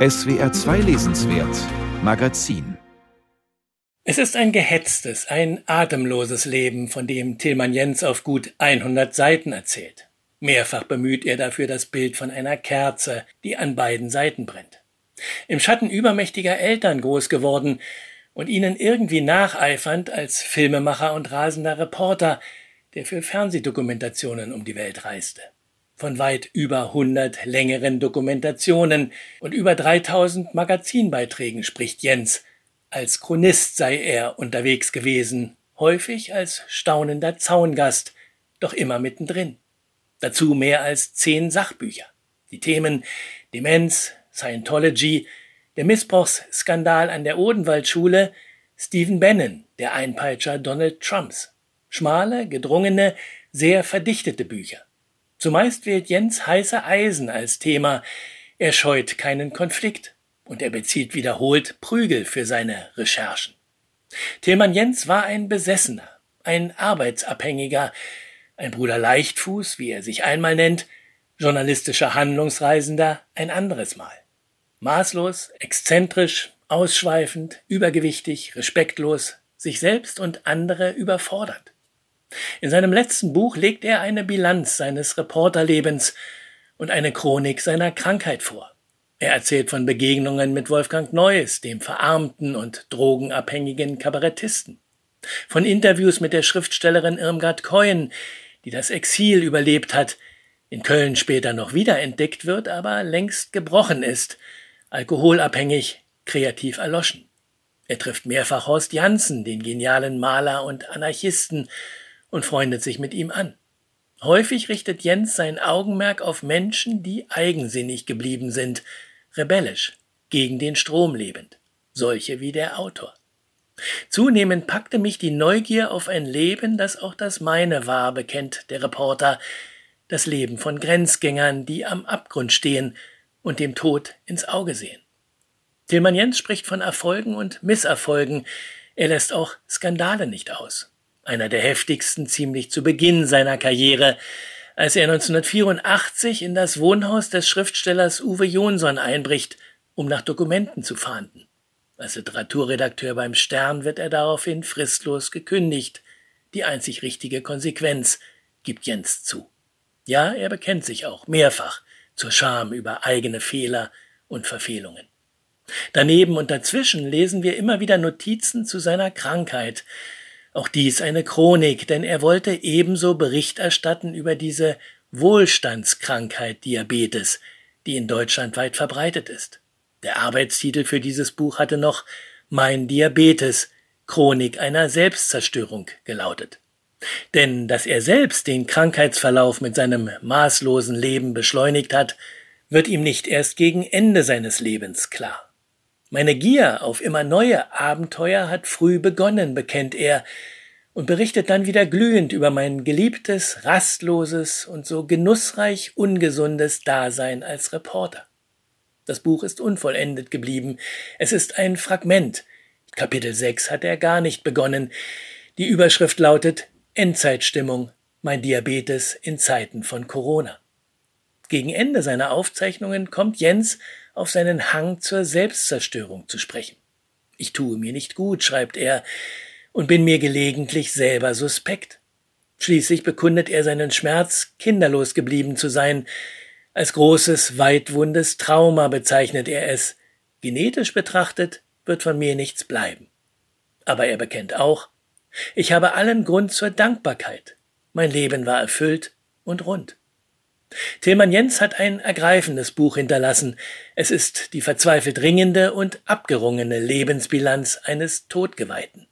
SWR 2 Lesenswert Magazin Es ist ein gehetztes, ein atemloses Leben, von dem Tilman Jens auf gut 100 Seiten erzählt. Mehrfach bemüht er dafür das Bild von einer Kerze, die an beiden Seiten brennt. Im Schatten übermächtiger Eltern groß geworden und ihnen irgendwie nacheifernd als Filmemacher und rasender Reporter, der für Fernsehdokumentationen um die Welt reiste von weit über 100 längeren Dokumentationen und über 3000 Magazinbeiträgen spricht Jens. Als Chronist sei er unterwegs gewesen, häufig als staunender Zaungast, doch immer mittendrin. Dazu mehr als zehn Sachbücher. Die Themen Demenz, Scientology, der Missbrauchsskandal an der Odenwaldschule, Stephen Bannon, der Einpeitscher Donald Trumps. Schmale, gedrungene, sehr verdichtete Bücher. Zumeist wählt Jens heiße Eisen als Thema. Er scheut keinen Konflikt und er bezieht wiederholt Prügel für seine Recherchen. Tilman Jens war ein Besessener, ein Arbeitsabhängiger, ein Bruder Leichtfuß, wie er sich einmal nennt, journalistischer Handlungsreisender ein anderes Mal. Maßlos, exzentrisch, ausschweifend, übergewichtig, respektlos, sich selbst und andere überfordert. In seinem letzten Buch legt er eine Bilanz seines Reporterlebens und eine Chronik seiner Krankheit vor. Er erzählt von Begegnungen mit Wolfgang Neuss, dem verarmten und drogenabhängigen Kabarettisten, von Interviews mit der Schriftstellerin Irmgard Keun, die das Exil überlebt hat, in Köln später noch wiederentdeckt wird, aber längst gebrochen ist, alkoholabhängig, kreativ erloschen. Er trifft mehrfach Horst Janssen, den genialen Maler und Anarchisten, und freundet sich mit ihm an. Häufig richtet Jens sein Augenmerk auf Menschen, die eigensinnig geblieben sind, rebellisch, gegen den Strom lebend, solche wie der Autor. Zunehmend packte mich die Neugier auf ein Leben, das auch das meine war, bekennt der Reporter, das Leben von Grenzgängern, die am Abgrund stehen und dem Tod ins Auge sehen. Tilman Jens spricht von Erfolgen und Misserfolgen, er lässt auch Skandale nicht aus einer der heftigsten ziemlich zu Beginn seiner Karriere, als er 1984 in das Wohnhaus des Schriftstellers Uwe Jonsson einbricht, um nach Dokumenten zu fahnden. Als Literaturredakteur beim Stern wird er daraufhin fristlos gekündigt. Die einzig richtige Konsequenz gibt Jens zu. Ja, er bekennt sich auch mehrfach zur Scham über eigene Fehler und Verfehlungen. Daneben und dazwischen lesen wir immer wieder Notizen zu seiner Krankheit, auch dies eine Chronik, denn er wollte ebenso Bericht erstatten über diese Wohlstandskrankheit Diabetes, die in Deutschland weit verbreitet ist. Der Arbeitstitel für dieses Buch hatte noch Mein Diabetes, Chronik einer Selbstzerstörung gelautet. Denn dass er selbst den Krankheitsverlauf mit seinem maßlosen Leben beschleunigt hat, wird ihm nicht erst gegen Ende seines Lebens klar. Meine Gier auf immer neue Abenteuer hat früh begonnen, bekennt er, und berichtet dann wieder glühend über mein geliebtes, rastloses und so genussreich ungesundes Dasein als Reporter. Das Buch ist unvollendet geblieben. Es ist ein Fragment. Kapitel 6 hat er gar nicht begonnen. Die Überschrift lautet Endzeitstimmung, mein Diabetes in Zeiten von Corona. Gegen Ende seiner Aufzeichnungen kommt Jens auf seinen Hang zur Selbstzerstörung zu sprechen. Ich tue mir nicht gut, schreibt er, und bin mir gelegentlich selber suspekt. Schließlich bekundet er seinen Schmerz, kinderlos geblieben zu sein. Als großes, weitwundes Trauma bezeichnet er es. Genetisch betrachtet wird von mir nichts bleiben. Aber er bekennt auch, ich habe allen Grund zur Dankbarkeit. Mein Leben war erfüllt und rund. Tilman Jens hat ein ergreifendes Buch hinterlassen. Es ist die verzweifelt ringende und abgerungene Lebensbilanz eines Todgeweihten.